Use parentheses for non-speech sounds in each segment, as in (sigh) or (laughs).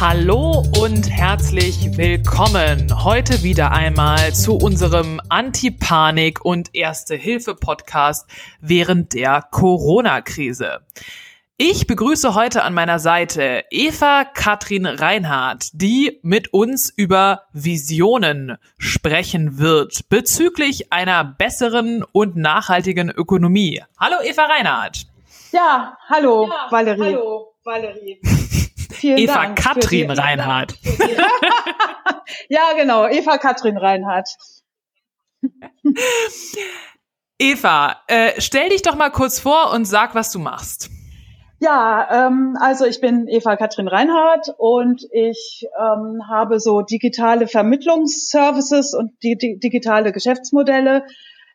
Hallo und herzlich willkommen heute wieder einmal zu unserem Anti-Panik und Erste-Hilfe-Podcast während der Corona-Krise. Ich begrüße heute an meiner Seite Eva Katrin Reinhardt, die mit uns über Visionen sprechen wird bezüglich einer besseren und nachhaltigen Ökonomie. Hallo Eva Reinhardt. Ja, hallo ja, Valerie. Hallo Valerie. (laughs) Vielen Eva Dank Katrin Reinhardt. (laughs) ja, genau, Eva Katrin Reinhardt. Eva, äh, stell dich doch mal kurz vor und sag, was du machst. Ja, ähm, also ich bin Eva Katrin Reinhardt und ich ähm, habe so digitale Vermittlungsservices und die, die digitale Geschäftsmodelle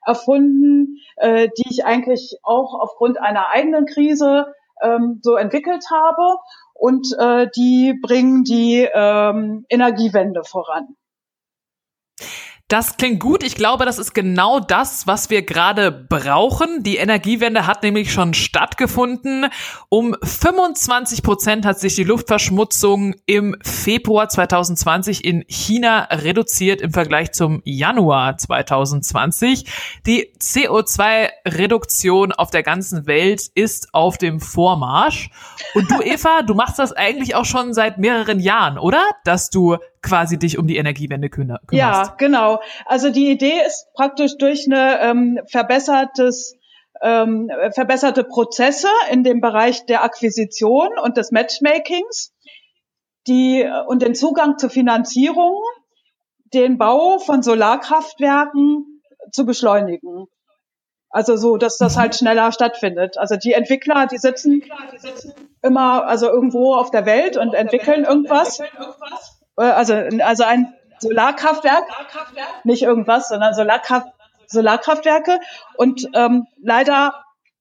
erfunden, äh, die ich eigentlich auch aufgrund einer eigenen Krise ähm, so entwickelt habe und äh, die bringen die ähm, Energiewende voran. Das klingt gut. Ich glaube, das ist genau das, was wir gerade brauchen. Die Energiewende hat nämlich schon stattgefunden. Um 25 Prozent hat sich die Luftverschmutzung im Februar 2020 in China reduziert im Vergleich zum Januar 2020. Die CO2-Reduktion auf der ganzen Welt ist auf dem Vormarsch. Und du, Eva, du machst das eigentlich auch schon seit mehreren Jahren, oder? Dass du quasi dich um die Energiewende kümmerst. Ja, genau. Also die Idee ist praktisch durch eine ähm, verbessertes ähm, verbesserte Prozesse in dem Bereich der Akquisition und des Matchmakings, die und den Zugang zur Finanzierung, den Bau von Solarkraftwerken zu beschleunigen. Also so, dass das halt mhm. schneller stattfindet. Also die Entwickler, die sitzen immer also irgendwo auf der Welt und entwickeln irgendwas. Äh, also, also ein Solarkraftwerk, nicht irgendwas, sondern Solarkraft, Solarkraftwerke. Und ähm, leider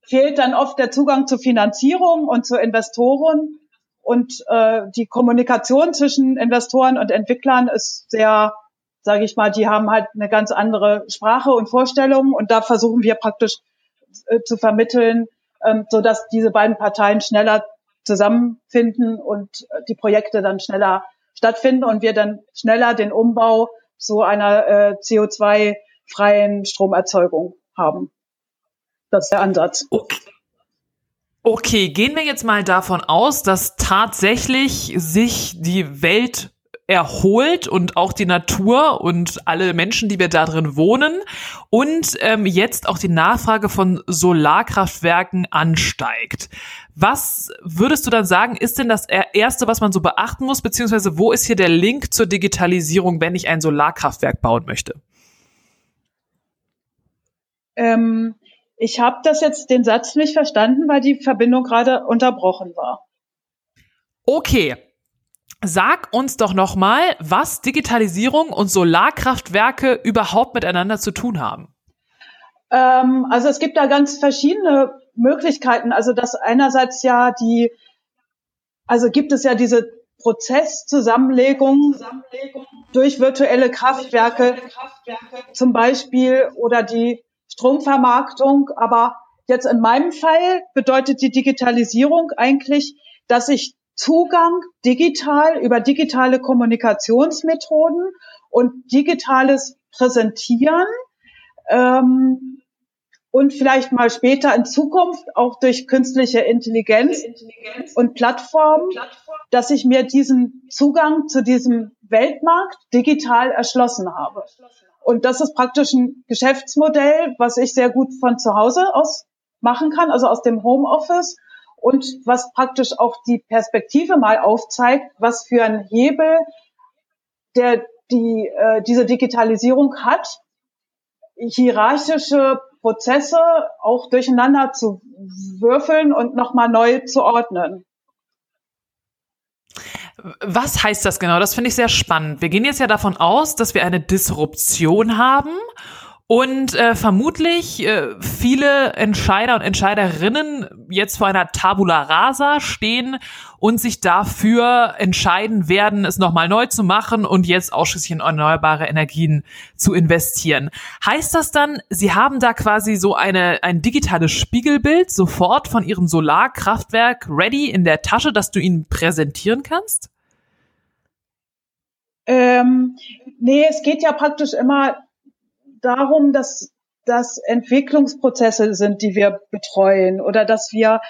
fehlt dann oft der Zugang zur Finanzierung und zu Investoren. Und äh, die Kommunikation zwischen Investoren und Entwicklern ist sehr, sage ich mal, die haben halt eine ganz andere Sprache und Vorstellungen. Und da versuchen wir praktisch äh, zu vermitteln, ähm, so dass diese beiden Parteien schneller zusammenfinden und äh, die Projekte dann schneller stattfinden und wir dann schneller den Umbau zu einer äh, CO2-freien Stromerzeugung haben. Das ist der Ansatz. Okay. Okay, gehen wir jetzt mal davon aus, dass tatsächlich sich die Welt erholt und auch die Natur und alle Menschen, die wir da drin wohnen und ähm, jetzt auch die Nachfrage von Solarkraftwerken ansteigt. Was würdest du dann sagen, ist denn das Erste, was man so beachten muss, beziehungsweise wo ist hier der Link zur Digitalisierung, wenn ich ein Solarkraftwerk bauen möchte? Ähm, ich habe das jetzt den Satz nicht verstanden, weil die Verbindung gerade unterbrochen war. Okay, Sag uns doch nochmal, was Digitalisierung und Solarkraftwerke überhaupt miteinander zu tun haben. Ähm, also es gibt da ganz verschiedene Möglichkeiten. Also das einerseits ja die, also gibt es ja diese Prozesszusammenlegung durch virtuelle Kraftwerke, zum Beispiel, oder die Stromvermarktung. Aber jetzt in meinem Fall bedeutet die Digitalisierung eigentlich, dass ich Zugang digital über digitale Kommunikationsmethoden und digitales Präsentieren ähm, und vielleicht mal später in Zukunft auch durch künstliche Intelligenz, und Plattformen, dass ich mir diesen Zugang zu diesem Weltmarkt digital erschlossen habe. Und das ist praktisch ein Geschäftsmodell, was ich sehr gut von zu Hause aus machen kann, also aus dem Homeoffice und was praktisch auch die Perspektive mal aufzeigt, was für ein Hebel der die äh, diese Digitalisierung hat, hierarchische Prozesse auch durcheinander zu würfeln und nochmal neu zu ordnen. Was heißt das genau? Das finde ich sehr spannend. Wir gehen jetzt ja davon aus, dass wir eine Disruption haben und äh, vermutlich äh, viele Entscheider und Entscheiderinnen jetzt vor einer Tabula rasa stehen und sich dafür entscheiden werden, es nochmal neu zu machen und jetzt ausschließlich in erneuerbare Energien zu investieren. Heißt das dann, Sie haben da quasi so eine, ein digitales Spiegelbild sofort von Ihrem Solarkraftwerk ready in der Tasche, dass du ihnen präsentieren kannst? Ähm, nee, es geht ja praktisch immer darum, dass das Entwicklungsprozesse sind, die wir betreuen oder dass wir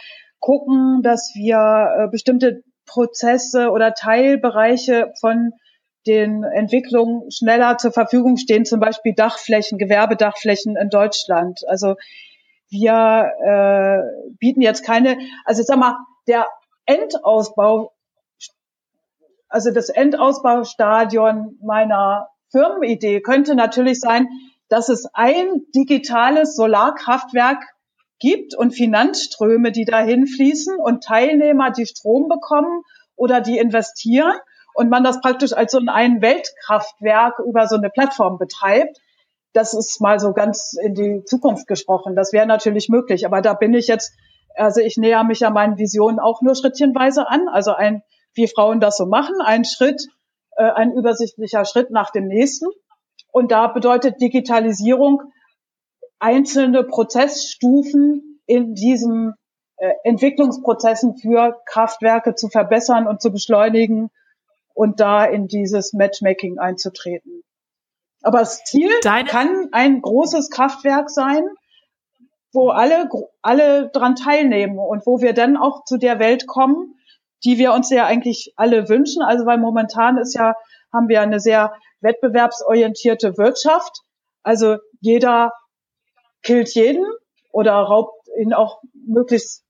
gucken, dass wir äh, bestimmte Prozesse oder Teilbereiche von den Entwicklungen schneller zur Verfügung stehen, zum Beispiel Dachflächen, Gewerbedachflächen in Deutschland. Also wir äh, bieten jetzt keine, also ich sag mal, der Endausbau, also das Endausbaustadion meiner Firmenidee könnte natürlich sein, dass es ein digitales Solarkraftwerk gibt und Finanzströme, die dahin fließen und Teilnehmer, die Strom bekommen oder die investieren und man das praktisch als so ein Weltkraftwerk über so eine Plattform betreibt. Das ist mal so ganz in die Zukunft gesprochen. Das wäre natürlich möglich, aber da bin ich jetzt, also ich näher mich ja meinen Visionen auch nur schrittchenweise an. Also ein, wie Frauen das so machen, ein Schritt, äh, ein übersichtlicher Schritt nach dem nächsten. Und da bedeutet Digitalisierung einzelne Prozessstufen in diesen äh, Entwicklungsprozessen für Kraftwerke zu verbessern und zu beschleunigen und da in dieses Matchmaking einzutreten. Aber das Ziel Deine kann ein großes Kraftwerk sein, wo alle, alle dran teilnehmen und wo wir dann auch zu der Welt kommen, die wir uns ja eigentlich alle wünschen. Also weil momentan ist ja, haben wir eine sehr wettbewerbsorientierte Wirtschaft. Also jeder killt jeden oder raubt ihn auch möglichst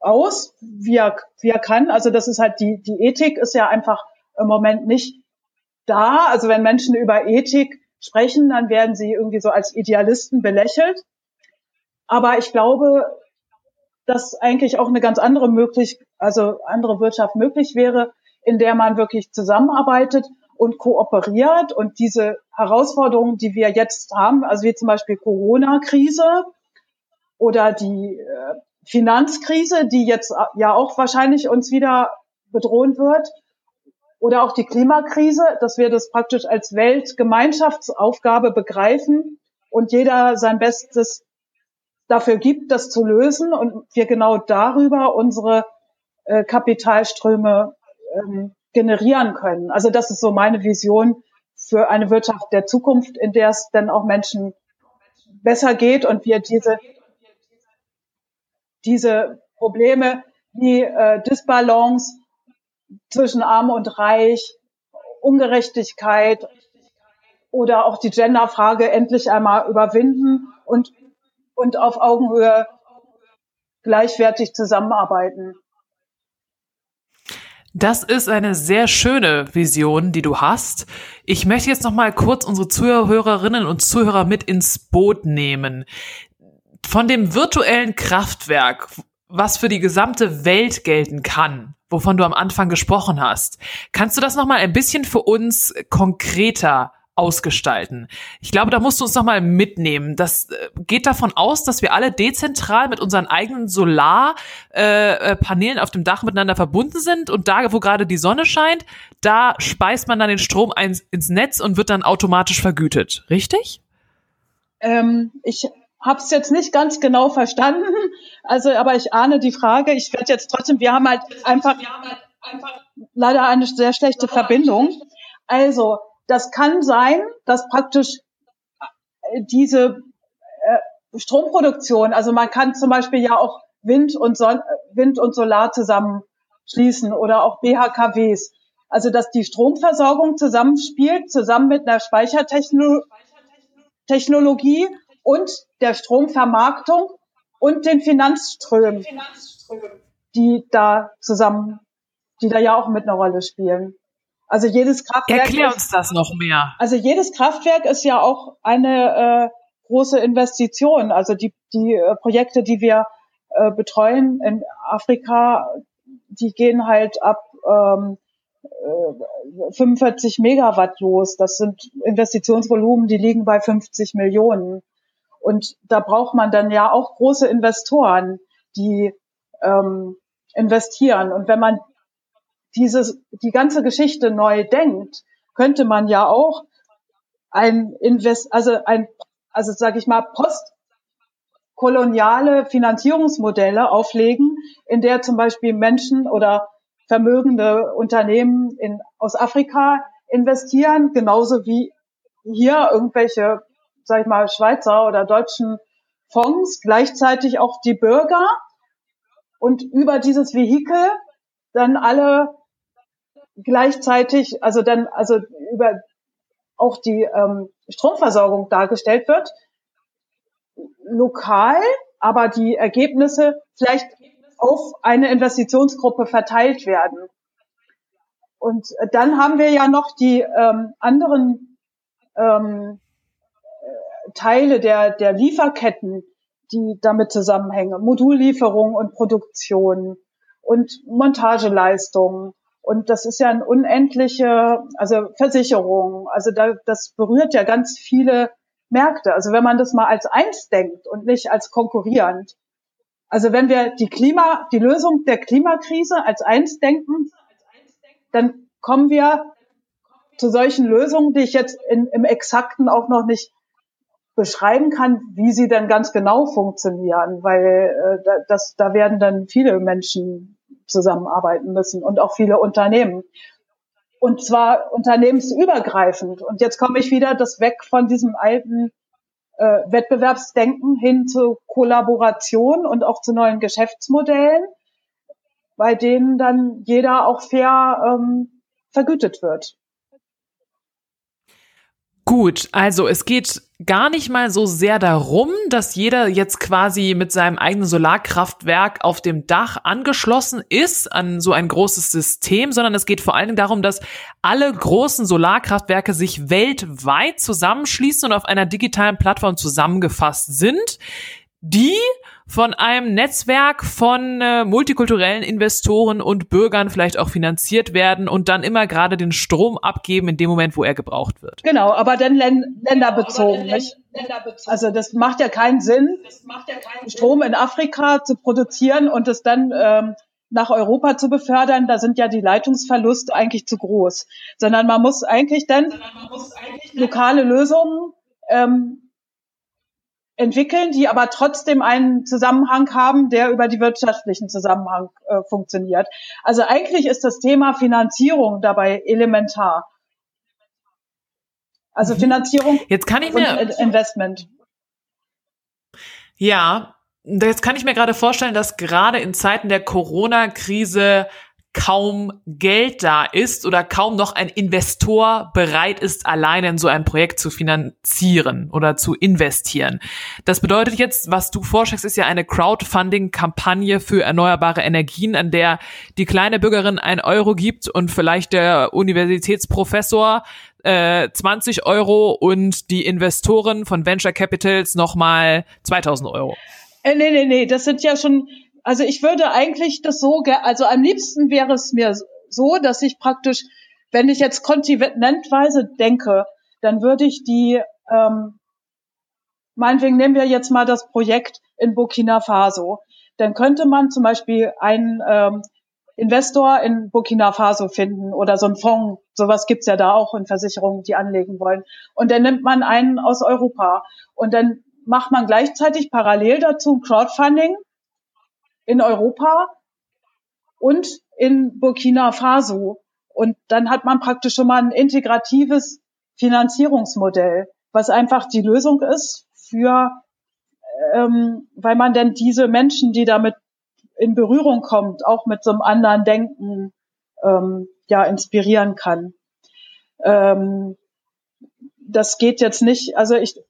aus, wie er, wie er kann. Also das ist halt die, die Ethik ist ja einfach im Moment nicht da. Also wenn Menschen über Ethik sprechen, dann werden sie irgendwie so als Idealisten belächelt. Aber ich glaube, dass eigentlich auch eine ganz andere möglich, also andere Wirtschaft möglich wäre, in der man wirklich zusammenarbeitet und kooperiert. Und diese Herausforderungen, die wir jetzt haben, also wie zum Beispiel Corona-Krise oder die äh, Finanzkrise, die jetzt ja auch wahrscheinlich uns wieder bedrohen wird, oder auch die Klimakrise, dass wir das praktisch als Weltgemeinschaftsaufgabe begreifen und jeder sein Bestes dafür gibt, das zu lösen und wir genau darüber unsere äh, Kapitalströme ähm, generieren können. Also das ist so meine Vision für eine Wirtschaft der Zukunft, in der es dann auch Menschen besser geht und wir diese, diese Probleme wie äh, Disbalance zwischen Arm und Reich, Ungerechtigkeit oder auch die Genderfrage endlich einmal überwinden und, und auf Augenhöhe gleichwertig zusammenarbeiten. Das ist eine sehr schöne Vision, die du hast. Ich möchte jetzt noch mal kurz unsere Zuhörerinnen und Zuhörer mit ins Boot nehmen. Von dem virtuellen Kraftwerk, was für die gesamte Welt gelten kann, wovon du am Anfang gesprochen hast. Kannst du das noch mal ein bisschen für uns konkreter ausgestalten. Ich glaube, da musst du uns noch mal mitnehmen. Das äh, geht davon aus, dass wir alle dezentral mit unseren eigenen Solarpanelen äh, auf dem Dach miteinander verbunden sind und da, wo gerade die Sonne scheint, da speist man dann den Strom ein, ins Netz und wird dann automatisch vergütet. Richtig? Ähm, ich habe es jetzt nicht ganz genau verstanden, also aber ich ahne die Frage. Ich werde jetzt trotzdem, wir haben halt einfach, wir haben halt einfach leider eine sehr schlechte Verbindung. Also das kann sein, dass praktisch äh, diese äh, Stromproduktion, also man kann zum Beispiel ja auch Wind und, Son Wind und Solar zusammenschließen oder auch BHKWs. Also dass die Stromversorgung zusammenspielt, zusammen mit einer Speichertechnologie und der Stromvermarktung und den Finanzströmen, die da zusammen, die da ja auch mit einer Rolle spielen. Also jedes Kraftwerk. Erklär uns das noch mehr. Also jedes Kraftwerk ist ja auch eine äh, große Investition. Also die, die äh, Projekte, die wir äh, betreuen in Afrika, die gehen halt ab ähm, äh, 45 Megawatt los. Das sind Investitionsvolumen, die liegen bei 50 Millionen. Und da braucht man dann ja auch große Investoren, die ähm, investieren. Und wenn man dieses, die ganze Geschichte neu denkt, könnte man ja auch ein Invest, also ein, also sage ich mal, postkoloniale Finanzierungsmodelle auflegen, in der zum Beispiel Menschen oder vermögende Unternehmen in, aus Afrika investieren, genauso wie hier irgendwelche, sag ich mal, Schweizer oder deutschen Fonds, gleichzeitig auch die Bürger und über dieses Vehikel dann alle gleichzeitig, also dann, also über auch die ähm, Stromversorgung dargestellt wird, lokal, aber die Ergebnisse vielleicht auf eine Investitionsgruppe verteilt werden. Und dann haben wir ja noch die ähm, anderen ähm, Teile der, der Lieferketten, die damit zusammenhängen. Modullieferung und Produktion und Montageleistungen. Und das ist ja ein unendliche, also Versicherung. Also da, das berührt ja ganz viele Märkte. Also wenn man das mal als eins denkt und nicht als konkurrierend. Also wenn wir die Klima, die Lösung der Klimakrise als eins denken, dann kommen wir zu solchen Lösungen, die ich jetzt in, im Exakten auch noch nicht beschreiben kann, wie sie denn ganz genau funktionieren, weil äh, das, da werden dann viele Menschen zusammenarbeiten müssen und auch viele Unternehmen. Und zwar unternehmensübergreifend. Und jetzt komme ich wieder das weg von diesem alten äh, Wettbewerbsdenken hin zu Kollaboration und auch zu neuen Geschäftsmodellen, bei denen dann jeder auch fair ähm, vergütet wird. Gut, also es geht gar nicht mal so sehr darum, dass jeder jetzt quasi mit seinem eigenen Solarkraftwerk auf dem Dach angeschlossen ist an so ein großes System, sondern es geht vor allen Dingen darum, dass alle großen Solarkraftwerke sich weltweit zusammenschließen und auf einer digitalen Plattform zusammengefasst sind, die von einem Netzwerk von äh, multikulturellen Investoren und Bürgern vielleicht auch finanziert werden und dann immer gerade den Strom abgeben in dem Moment, wo er gebraucht wird. Genau, aber dann länderbezogen, genau, nicht? Also das macht ja keinen Sinn, Strom in Afrika zu produzieren und es dann ähm, nach Europa zu befördern, da sind ja die Leitungsverluste eigentlich zu groß, sondern man muss eigentlich dann lokale Lösungen ähm, entwickeln, die aber trotzdem einen Zusammenhang haben, der über die wirtschaftlichen Zusammenhang äh, funktioniert. Also eigentlich ist das Thema Finanzierung dabei elementar. Also mhm. Finanzierung Jetzt kann ich mir, und Investment. Ja, jetzt kann ich mir gerade vorstellen, dass gerade in Zeiten der Corona-Krise kaum Geld da ist oder kaum noch ein Investor bereit ist, alleine in so ein Projekt zu finanzieren oder zu investieren. Das bedeutet jetzt, was du vorschlägst, ist ja eine Crowdfunding-Kampagne für erneuerbare Energien, an der die kleine Bürgerin ein Euro gibt und vielleicht der Universitätsprofessor äh, 20 Euro und die Investoren von Venture Capitals nochmal 2000 Euro. Äh, nee, nee, nee, das sind ja schon also ich würde eigentlich das so, also am liebsten wäre es mir so, dass ich praktisch, wenn ich jetzt kontinentweise denke, dann würde ich die, ähm, meinetwegen nehmen wir jetzt mal das Projekt in Burkina Faso. Dann könnte man zum Beispiel einen ähm, Investor in Burkina Faso finden oder so ein Fonds. Sowas gibt's ja da auch in Versicherungen, die anlegen wollen. Und dann nimmt man einen aus Europa. Und dann macht man gleichzeitig parallel dazu Crowdfunding in Europa und in Burkina Faso. Und dann hat man praktisch schon mal ein integratives Finanzierungsmodell, was einfach die Lösung ist für, ähm, weil man denn diese Menschen, die damit in Berührung kommt, auch mit so einem anderen Denken ähm, ja inspirieren kann. Ähm, das geht jetzt nicht, also ich,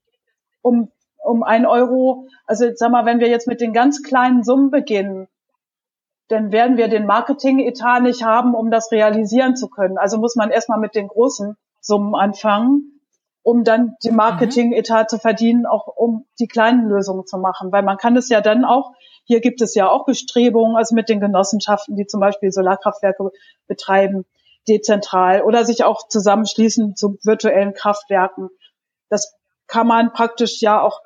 um um ein Euro. Also sag mal, wenn wir jetzt mit den ganz kleinen Summen beginnen, dann werden wir den Marketing-Etat nicht haben, um das realisieren zu können. Also muss man erstmal mit den großen Summen anfangen, um dann den mhm. Marketing-Etat zu verdienen, auch um die kleinen Lösungen zu machen. Weil man kann es ja dann auch, hier gibt es ja auch Bestrebungen, also mit den Genossenschaften, die zum Beispiel Solarkraftwerke betreiben, dezentral oder sich auch zusammenschließen zu virtuellen Kraftwerken. Das kann man praktisch ja auch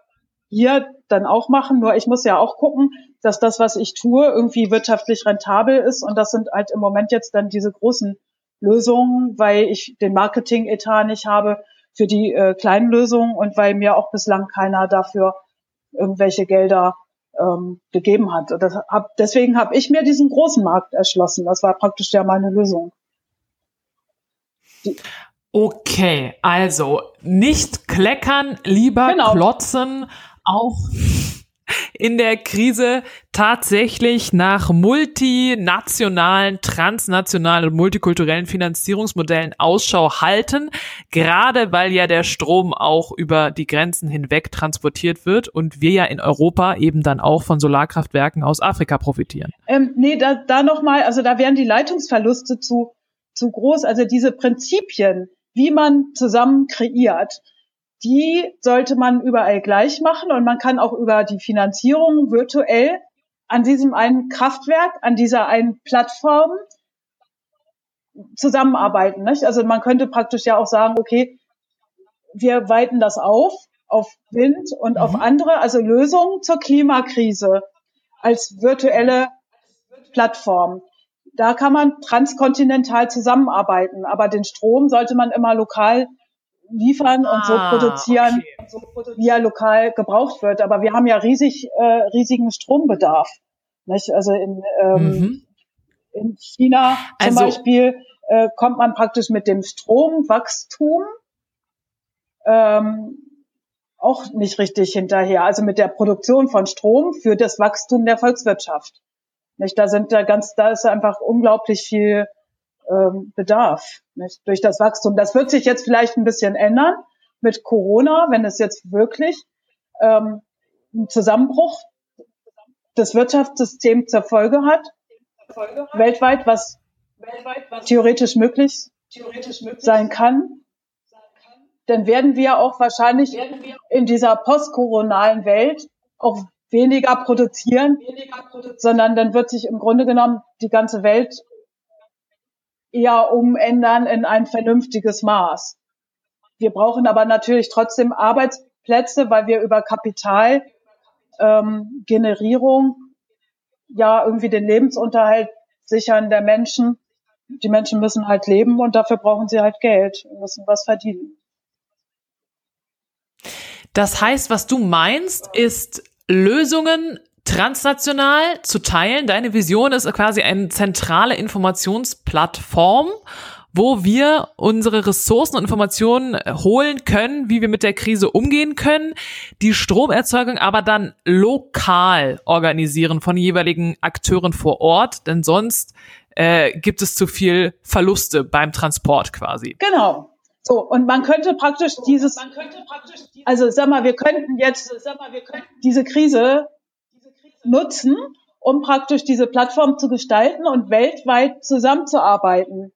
hier dann auch machen. Nur ich muss ja auch gucken, dass das, was ich tue, irgendwie wirtschaftlich rentabel ist. Und das sind halt im Moment jetzt dann diese großen Lösungen, weil ich den Marketing-Etat nicht habe für die äh, kleinen Lösungen und weil mir auch bislang keiner dafür irgendwelche Gelder ähm, gegeben hat. Hab, deswegen habe ich mir diesen großen Markt erschlossen. Das war praktisch ja meine Lösung. Die Okay, also nicht kleckern, lieber genau. klotzen, auch in der Krise tatsächlich nach multinationalen, transnationalen und multikulturellen Finanzierungsmodellen Ausschau halten, gerade weil ja der Strom auch über die Grenzen hinweg transportiert wird und wir ja in Europa eben dann auch von Solarkraftwerken aus Afrika profitieren. Ähm, nee, da, da nochmal, also da wären die Leitungsverluste zu, zu groß. Also diese Prinzipien, wie man zusammen kreiert, die sollte man überall gleich machen und man kann auch über die Finanzierung virtuell an diesem einen Kraftwerk, an dieser einen Plattform zusammenarbeiten. Nicht? Also man könnte praktisch ja auch sagen, okay, wir weiten das auf auf Wind und mhm. auf andere, also Lösungen zur Klimakrise als virtuelle Plattform. Da kann man transkontinental zusammenarbeiten, aber den Strom sollte man immer lokal liefern und so ah, produzieren, okay. wie er lokal gebraucht wird. Aber wir haben ja riesig, äh, riesigen Strombedarf. Nicht? Also in, ähm, mhm. in China zum also, Beispiel äh, kommt man praktisch mit dem Stromwachstum ähm, auch nicht richtig hinterher. Also mit der Produktion von Strom für das Wachstum der Volkswirtschaft. Nicht? Da sind da ganz, da ist einfach unglaublich viel ähm, Bedarf nicht? durch das Wachstum. Das wird sich jetzt vielleicht ein bisschen ändern mit Corona, wenn es jetzt wirklich ähm, einen Zusammenbruch des Wirtschaftssystems zur Folge hat, weltweit, was theoretisch möglich, sein kann, dann werden wir auch wahrscheinlich in dieser postkoronalen Welt auch weniger produzieren, sondern dann wird sich im Grunde genommen die ganze Welt eher umändern in ein vernünftiges Maß. Wir brauchen aber natürlich trotzdem Arbeitsplätze, weil wir über Kapitalgenerierung ähm, ja irgendwie den Lebensunterhalt sichern der Menschen. Die Menschen müssen halt leben und dafür brauchen sie halt Geld müssen was verdienen. Das heißt, was du meinst, ist Lösungen transnational zu teilen. Deine Vision ist quasi eine zentrale Informationsplattform, wo wir unsere Ressourcen und Informationen holen können, wie wir mit der Krise umgehen können, die Stromerzeugung aber dann lokal organisieren von jeweiligen Akteuren vor Ort, denn sonst äh, gibt es zu viel Verluste beim Transport quasi. Genau. So, und man könnte praktisch dieses, also sag mal, wir könnten jetzt, sag mal, wir könnten diese Krise nutzen, um praktisch diese Plattform zu gestalten und weltweit zusammenzuarbeiten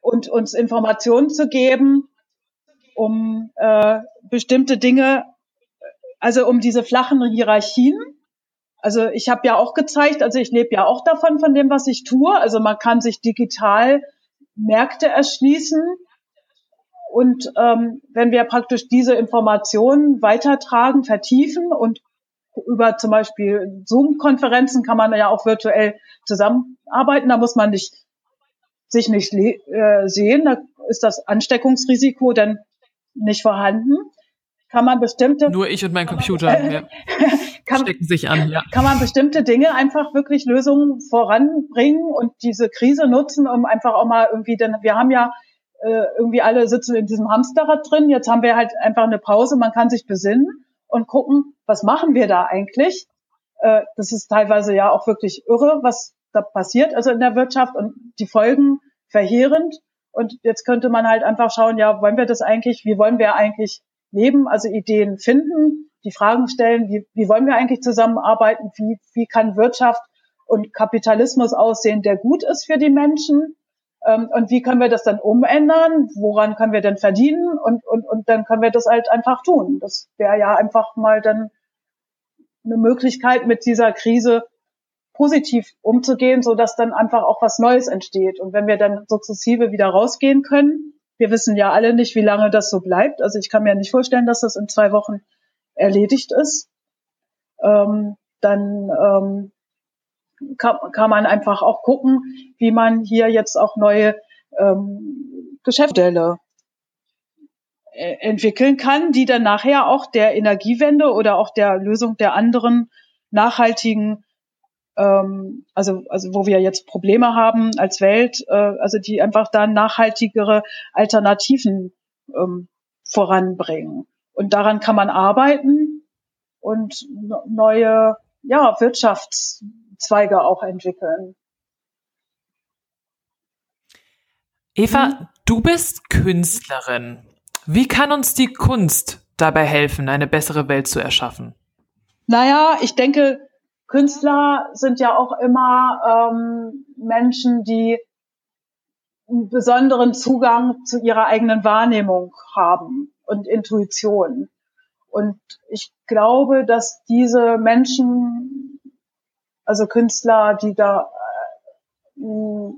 und uns Informationen zu geben, um äh, bestimmte Dinge, also um diese flachen Hierarchien. Also ich habe ja auch gezeigt, also ich lebe ja auch davon, von dem, was ich tue. Also man kann sich digital Märkte erschließen. Und ähm, wenn wir praktisch diese Informationen weitertragen, vertiefen und über zum Beispiel Zoom-Konferenzen kann man ja auch virtuell zusammenarbeiten. Da muss man nicht, sich nicht äh, sehen. Da ist das Ansteckungsrisiko dann nicht vorhanden. Kann man bestimmte. Nur ich und mein Computer man, (laughs) ja. kann, stecken sich an, ja. Kann man bestimmte Dinge einfach wirklich Lösungen voranbringen und diese Krise nutzen, um einfach auch mal irgendwie, denn wir haben ja äh, irgendwie alle sitzen in diesem Hamsterrad drin. Jetzt haben wir halt einfach eine Pause. Man kann sich besinnen und gucken, was machen wir da eigentlich? Äh, das ist teilweise ja auch wirklich irre, was da passiert, also in der Wirtschaft und die Folgen verheerend. Und jetzt könnte man halt einfach schauen, ja, wollen wir das eigentlich, wie wollen wir eigentlich leben, also Ideen finden, die Fragen stellen, wie, wie wollen wir eigentlich zusammenarbeiten, wie, wie kann Wirtschaft und Kapitalismus aussehen, der gut ist für die Menschen und wie können wir das dann umändern? Woran können wir denn verdienen? Und, und, und dann können wir das halt einfach tun. Das wäre ja einfach mal dann eine Möglichkeit, mit dieser Krise positiv umzugehen, so dass dann einfach auch was Neues entsteht. Und wenn wir dann sukzessive wieder rausgehen können, wir wissen ja alle nicht, wie lange das so bleibt. Also ich kann mir nicht vorstellen, dass das in zwei Wochen erledigt ist. Ähm, dann ähm, kann, kann man einfach auch gucken, wie man hier jetzt auch neue ähm, Geschäftsmodelle äh, entwickeln kann, die dann nachher auch der Energiewende oder auch der Lösung der anderen nachhaltigen ähm, also, also wo wir jetzt Probleme haben als Welt, äh, also die einfach da nachhaltigere Alternativen ähm, voranbringen. Und daran kann man arbeiten und neue ja, Wirtschaftszweige auch entwickeln. Eva, mhm. du bist Künstlerin. Wie kann uns die Kunst dabei helfen, eine bessere Welt zu erschaffen? Naja, ich denke, Künstler sind ja auch immer ähm, Menschen, die einen besonderen Zugang zu ihrer eigenen Wahrnehmung haben und Intuition. Und ich glaube, dass diese Menschen, also Künstler, die da äh,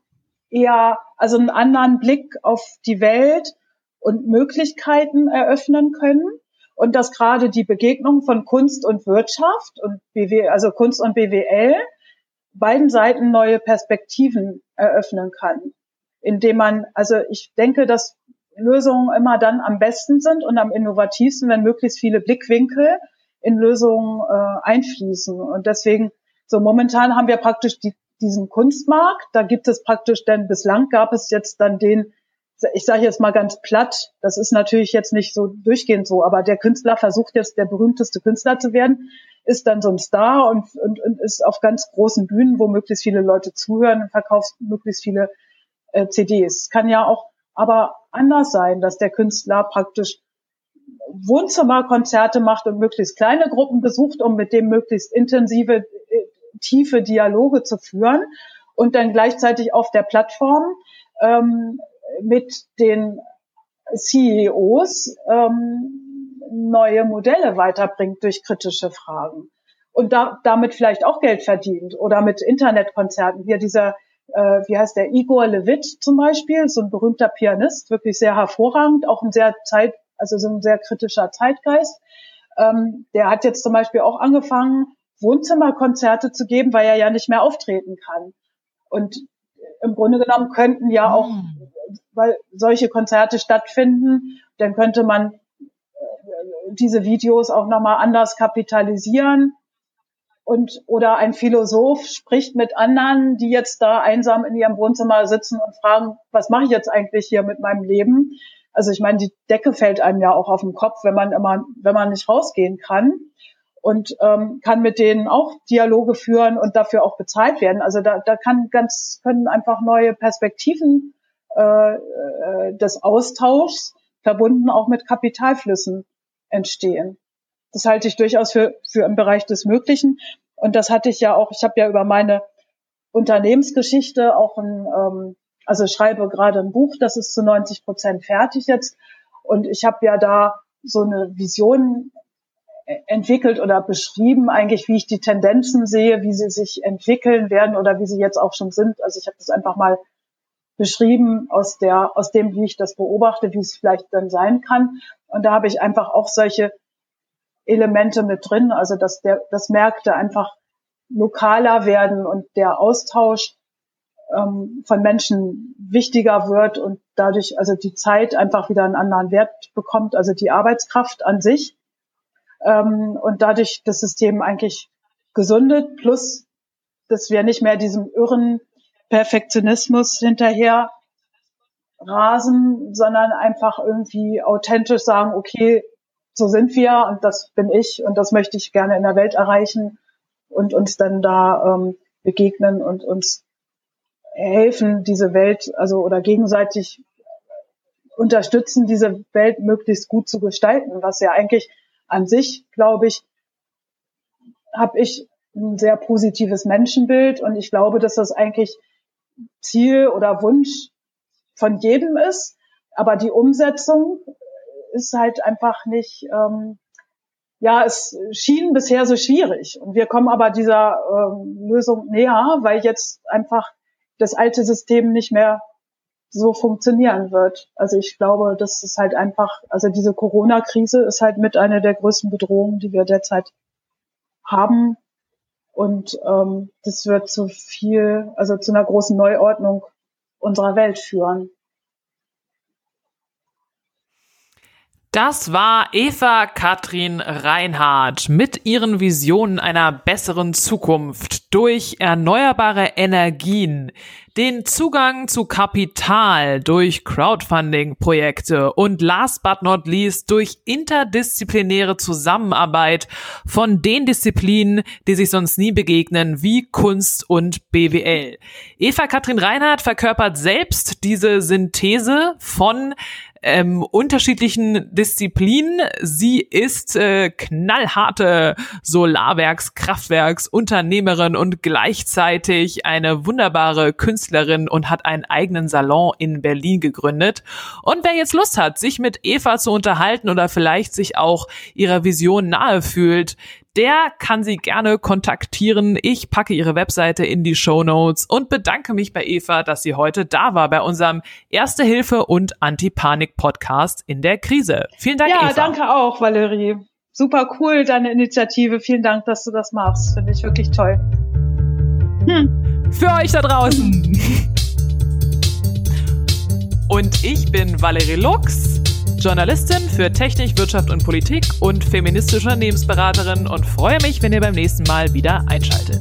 eher, also einen anderen Blick auf die Welt und Möglichkeiten eröffnen können. Und dass gerade die Begegnung von Kunst und Wirtschaft und BW, also Kunst und BWL beiden Seiten neue Perspektiven eröffnen kann. Indem man, also ich denke, dass Lösungen immer dann am besten sind und am innovativsten, wenn möglichst viele Blickwinkel in Lösungen äh, einfließen. Und deswegen, so momentan haben wir praktisch die, diesen Kunstmarkt. Da gibt es praktisch, denn bislang gab es jetzt dann den, ich sage jetzt mal ganz platt, das ist natürlich jetzt nicht so durchgehend so, aber der Künstler versucht jetzt der berühmteste Künstler zu werden, ist dann so ein Star und, und, und ist auf ganz großen Bühnen, wo möglichst viele Leute zuhören und verkauft möglichst viele äh, CDs. Kann ja auch aber anders sein, dass der Künstler praktisch Wohnzimmerkonzerte macht und möglichst kleine Gruppen besucht, um mit dem möglichst intensive, tiefe Dialoge zu führen und dann gleichzeitig auf der Plattform ähm, mit den CEOs ähm, neue Modelle weiterbringt durch kritische Fragen und da, damit vielleicht auch Geld verdient oder mit Internetkonzerten. Hier dieser äh, wie heißt der, Igor Levit zum Beispiel, so ein berühmter Pianist, wirklich sehr hervorragend, auch ein sehr Zeit, also so ein sehr kritischer Zeitgeist. Ähm, der hat jetzt zum Beispiel auch angefangen, Wohnzimmerkonzerte zu geben, weil er ja nicht mehr auftreten kann. Und im Grunde genommen könnten ja auch, hm. weil solche Konzerte stattfinden, dann könnte man äh, diese Videos auch nochmal anders kapitalisieren und oder ein Philosoph spricht mit anderen, die jetzt da einsam in ihrem Wohnzimmer sitzen und fragen, was mache ich jetzt eigentlich hier mit meinem Leben? Also ich meine, die Decke fällt einem ja auch auf den Kopf, wenn man immer, wenn man nicht rausgehen kann und ähm, kann mit denen auch Dialoge führen und dafür auch bezahlt werden. Also da, da kann ganz können einfach neue Perspektiven äh, äh des Austauschs verbunden auch mit Kapitalflüssen entstehen. Das halte ich durchaus für, für im Bereich des Möglichen. Und das hatte ich ja auch, ich habe ja über meine Unternehmensgeschichte auch ein, ähm, also schreibe gerade ein Buch, das ist zu 90 Prozent fertig jetzt. Und ich habe ja da so eine Vision entwickelt oder beschrieben, eigentlich, wie ich die Tendenzen sehe, wie sie sich entwickeln werden oder wie sie jetzt auch schon sind. Also ich habe das einfach mal beschrieben aus der, aus dem, wie ich das beobachte, wie es vielleicht dann sein kann. Und da habe ich einfach auch solche Elemente mit drin, also dass der, dass Märkte einfach lokaler werden und der Austausch ähm, von Menschen wichtiger wird und dadurch also die Zeit einfach wieder einen anderen Wert bekommt, also die Arbeitskraft an sich ähm, und dadurch das System eigentlich gesundet, plus dass wir nicht mehr diesem irren Perfektionismus hinterher rasen, sondern einfach irgendwie authentisch sagen, okay, so sind wir und das bin ich und das möchte ich gerne in der Welt erreichen und uns dann da ähm, begegnen und uns helfen, diese Welt, also oder gegenseitig unterstützen, diese Welt möglichst gut zu gestalten, was ja eigentlich an sich, glaube ich, habe ich ein sehr positives Menschenbild und ich glaube, dass das eigentlich Ziel oder Wunsch von jedem ist. Aber die Umsetzung ist halt einfach nicht, ähm, ja, es schien bisher so schwierig. Und wir kommen aber dieser ähm, Lösung näher, weil jetzt einfach das alte System nicht mehr so funktionieren wird. Also ich glaube, das ist halt einfach, also diese Corona-Krise ist halt mit einer der größten Bedrohungen, die wir derzeit haben. Und ähm, das wird zu viel, also zu einer großen Neuordnung unserer Welt führen. Das war Eva Katrin Reinhardt mit ihren Visionen einer besseren Zukunft durch erneuerbare Energien, den Zugang zu Kapital durch Crowdfunding-Projekte und last but not least durch interdisziplinäre Zusammenarbeit von den Disziplinen, die sich sonst nie begegnen, wie Kunst und BWL. Eva Katrin Reinhardt verkörpert selbst diese Synthese von ähm, unterschiedlichen Disziplinen. Sie ist äh, knallharte Solarwerks, Kraftwerks, Unternehmerin und gleichzeitig eine wunderbare Künstlerin und hat einen eigenen Salon in Berlin gegründet. Und wer jetzt Lust hat, sich mit Eva zu unterhalten oder vielleicht sich auch ihrer Vision nahe fühlt, der kann sie gerne kontaktieren. Ich packe ihre Webseite in die Show Notes und bedanke mich bei Eva, dass sie heute da war bei unserem Erste Hilfe und Anti-Panik Podcast in der Krise. Vielen Dank, ja, Eva. Ja, danke auch, Valerie. Super cool, deine Initiative. Vielen Dank, dass du das machst. Finde ich wirklich toll. Hm. Für euch da draußen. (laughs) Und ich bin Valerie Lux. Journalistin für Technik, Wirtschaft und Politik und feministische Unternehmensberaterin und freue mich, wenn ihr beim nächsten Mal wieder einschaltet.